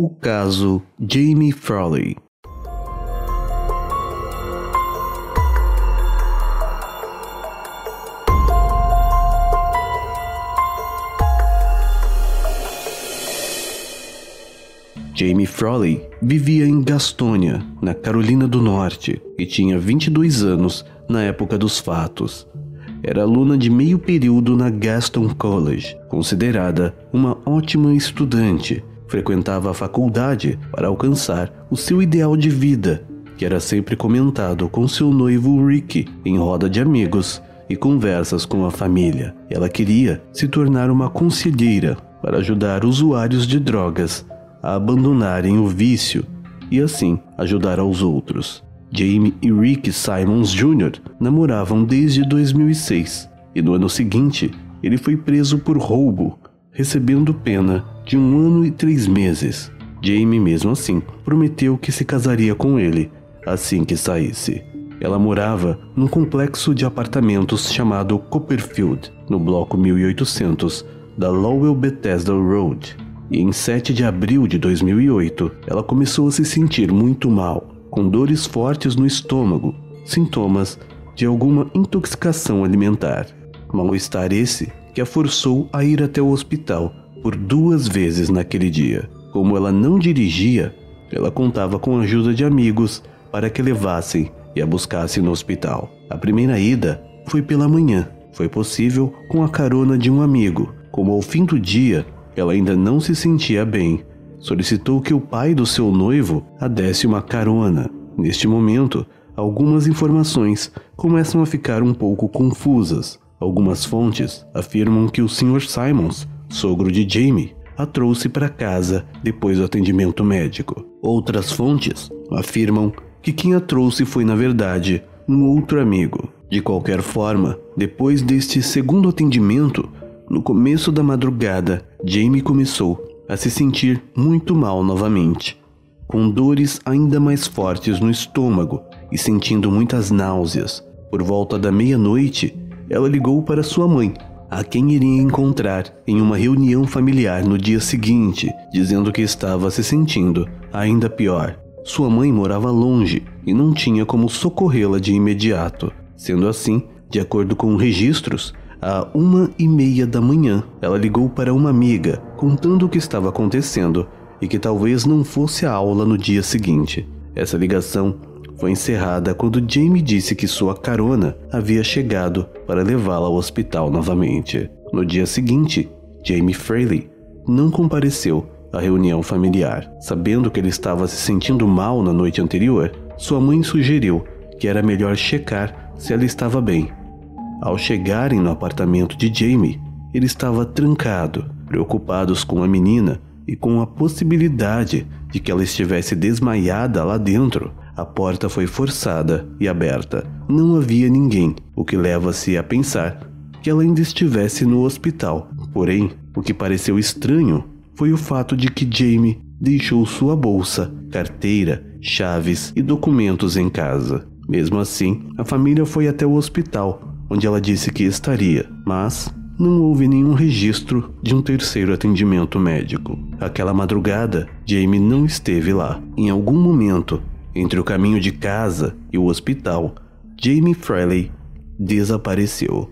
O caso Jamie Frawley. Jamie Frawley vivia em Gastonia, na Carolina do Norte, e tinha 22 anos na época dos fatos. Era aluna de meio período na Gaston College, considerada uma ótima estudante. Frequentava a faculdade para alcançar o seu ideal de vida, que era sempre comentado com seu noivo Ricky em roda de amigos e conversas com a família. Ela queria se tornar uma conselheira para ajudar usuários de drogas a abandonarem o vício e assim ajudar aos outros. Jamie e Rick Simons Jr. namoravam desde 2006 e no ano seguinte ele foi preso por roubo, recebendo pena de um ano e três meses. Jamie, mesmo assim, prometeu que se casaria com ele assim que saísse. Ela morava num complexo de apartamentos chamado Copperfield, no bloco 1800 da Lowell Bethesda Road. E em 7 de abril de 2008, ela começou a se sentir muito mal com dores fortes no estômago, sintomas de alguma intoxicação alimentar. Mal-estar esse que a forçou a ir até o hospital por duas vezes naquele dia. Como ela não dirigia, ela contava com a ajuda de amigos para que levassem e a buscassem no hospital. A primeira ida foi pela manhã. Foi possível com a carona de um amigo. Como ao fim do dia ela ainda não se sentia bem, solicitou que o pai do seu noivo a desse uma carona. Neste momento, algumas informações começam a ficar um pouco confusas. Algumas fontes afirmam que o Sr. Simons, sogro de Jamie, a trouxe para casa depois do atendimento médico. Outras fontes afirmam que quem a trouxe foi, na verdade, um outro amigo. De qualquer forma, depois deste segundo atendimento, no começo da madrugada, Jamie começou a se sentir muito mal novamente, com dores ainda mais fortes no estômago e sentindo muitas náuseas. Por volta da meia-noite, ela ligou para sua mãe, a quem iria encontrar em uma reunião familiar no dia seguinte, dizendo que estava se sentindo ainda pior. Sua mãe morava longe e não tinha como socorrê-la de imediato. Sendo assim, de acordo com registros, à uma e meia da manhã, ela ligou para uma amiga, contando o que estava acontecendo e que talvez não fosse a aula no dia seguinte. Essa ligação foi encerrada quando Jamie disse que sua carona havia chegado para levá-la ao hospital novamente. No dia seguinte, Jamie Fraley não compareceu à reunião familiar. Sabendo que ele estava se sentindo mal na noite anterior, sua mãe sugeriu que era melhor checar se ela estava bem ao chegarem no apartamento de Jamie, ele estava trancado, preocupados com a menina e com a possibilidade de que ela estivesse desmaiada lá dentro. A porta foi forçada e aberta. Não havia ninguém, o que leva-se a pensar que ela ainda estivesse no hospital. Porém, o que pareceu estranho foi o fato de que Jamie deixou sua bolsa, carteira, chaves e documentos em casa. Mesmo assim, a família foi até o hospital onde ela disse que estaria, mas não houve nenhum registro de um terceiro atendimento médico. Aquela madrugada, Jamie não esteve lá. Em algum momento, entre o caminho de casa e o hospital, Jamie Fraley desapareceu.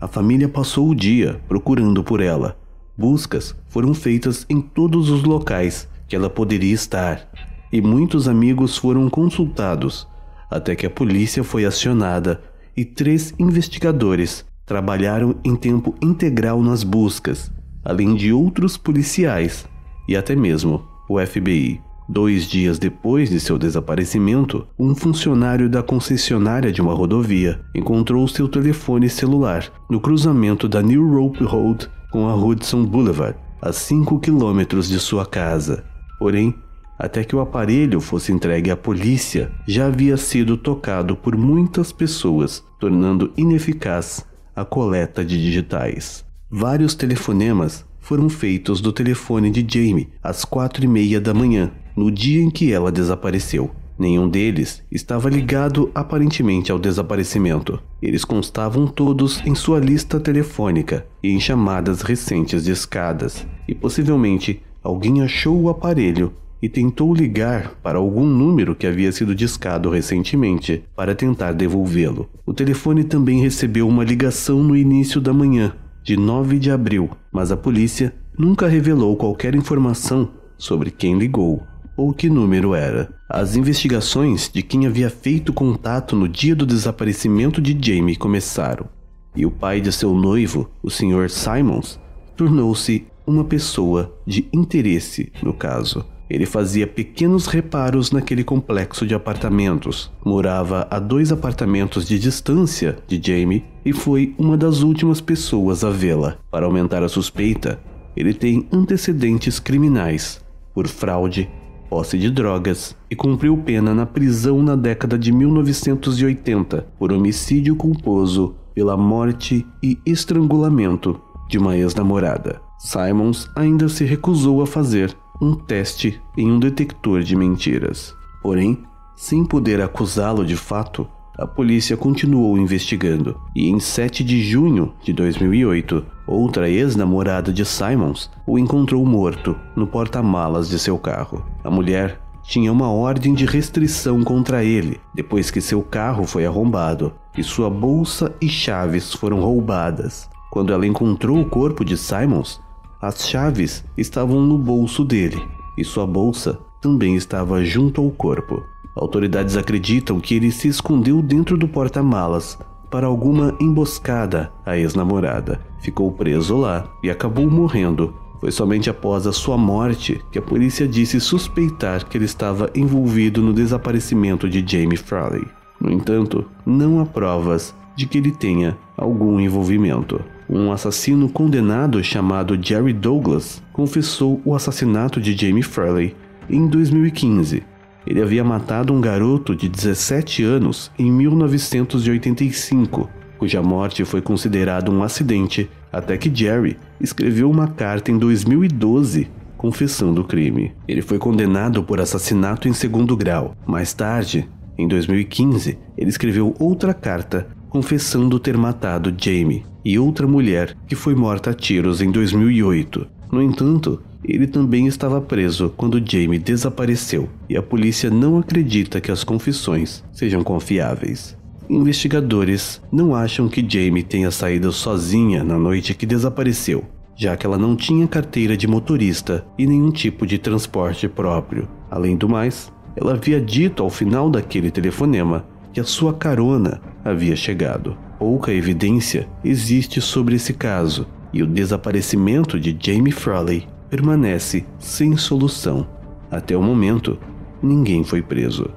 A família passou o dia procurando por ela. Buscas foram feitas em todos os locais que ela poderia estar, e muitos amigos foram consultados, até que a polícia foi acionada e três investigadores trabalharam em tempo integral nas buscas, além de outros policiais e até mesmo o FBI. Dois dias depois de seu desaparecimento, um funcionário da concessionária de uma rodovia encontrou seu telefone celular no cruzamento da New Rope Road com a Hudson Boulevard, a 5 quilômetros de sua casa. Porém, até que o aparelho fosse entregue à polícia, já havia sido tocado por muitas pessoas, tornando ineficaz a coleta de digitais. Vários telefonemas foram feitos do telefone de Jamie às quatro e meia da manhã, no dia em que ela desapareceu. Nenhum deles estava ligado aparentemente ao desaparecimento. Eles constavam todos em sua lista telefônica e em chamadas recentes de escadas, e possivelmente alguém achou o aparelho e tentou ligar para algum número que havia sido discado recentemente para tentar devolvê-lo. O telefone também recebeu uma ligação no início da manhã, de 9 de abril, mas a polícia nunca revelou qualquer informação sobre quem ligou ou que número era. As investigações de quem havia feito contato no dia do desaparecimento de Jamie começaram, e o pai de seu noivo, o Sr. Simons, tornou-se uma pessoa de interesse no caso. Ele fazia pequenos reparos naquele complexo de apartamentos. Morava a dois apartamentos de distância de Jamie e foi uma das últimas pessoas a vê-la. Para aumentar a suspeita, ele tem antecedentes criminais por fraude, posse de drogas e cumpriu pena na prisão na década de 1980 por homicídio culposo pela morte e estrangulamento de uma ex-namorada. Simons ainda se recusou a fazer um teste em um detector de mentiras. Porém, sem poder acusá-lo de fato, a polícia continuou investigando e em 7 de junho de 2008, outra ex-namorada de Simons o encontrou morto no porta-malas de seu carro. A mulher tinha uma ordem de restrição contra ele depois que seu carro foi arrombado e sua bolsa e chaves foram roubadas. Quando ela encontrou o corpo de Simons, as chaves estavam no bolso dele e sua bolsa também estava junto ao corpo. Autoridades acreditam que ele se escondeu dentro do porta-malas para alguma emboscada à ex-namorada. Ficou preso lá e acabou morrendo. Foi somente após a sua morte que a polícia disse suspeitar que ele estava envolvido no desaparecimento de Jamie Frawley. No entanto, não há provas de que ele tenha algum envolvimento. Um assassino condenado chamado Jerry Douglas confessou o assassinato de Jamie Frawley em 2015. Ele havia matado um garoto de 17 anos em 1985, cuja morte foi considerada um acidente, até que Jerry escreveu uma carta em 2012 confessando o crime. Ele foi condenado por assassinato em segundo grau. Mais tarde, em 2015, ele escreveu outra carta confessando ter matado Jamie e outra mulher que foi morta a tiros em 2008. No entanto, ele também estava preso quando Jamie desapareceu e a polícia não acredita que as confissões sejam confiáveis. Investigadores não acham que Jamie tenha saído sozinha na noite que desapareceu, já que ela não tinha carteira de motorista e nenhum tipo de transporte próprio. Além do mais, ela havia dito ao final daquele telefonema que a sua carona havia chegado. Pouca evidência existe sobre esse caso e o desaparecimento de Jamie Frawley permanece sem solução. Até o momento, ninguém foi preso.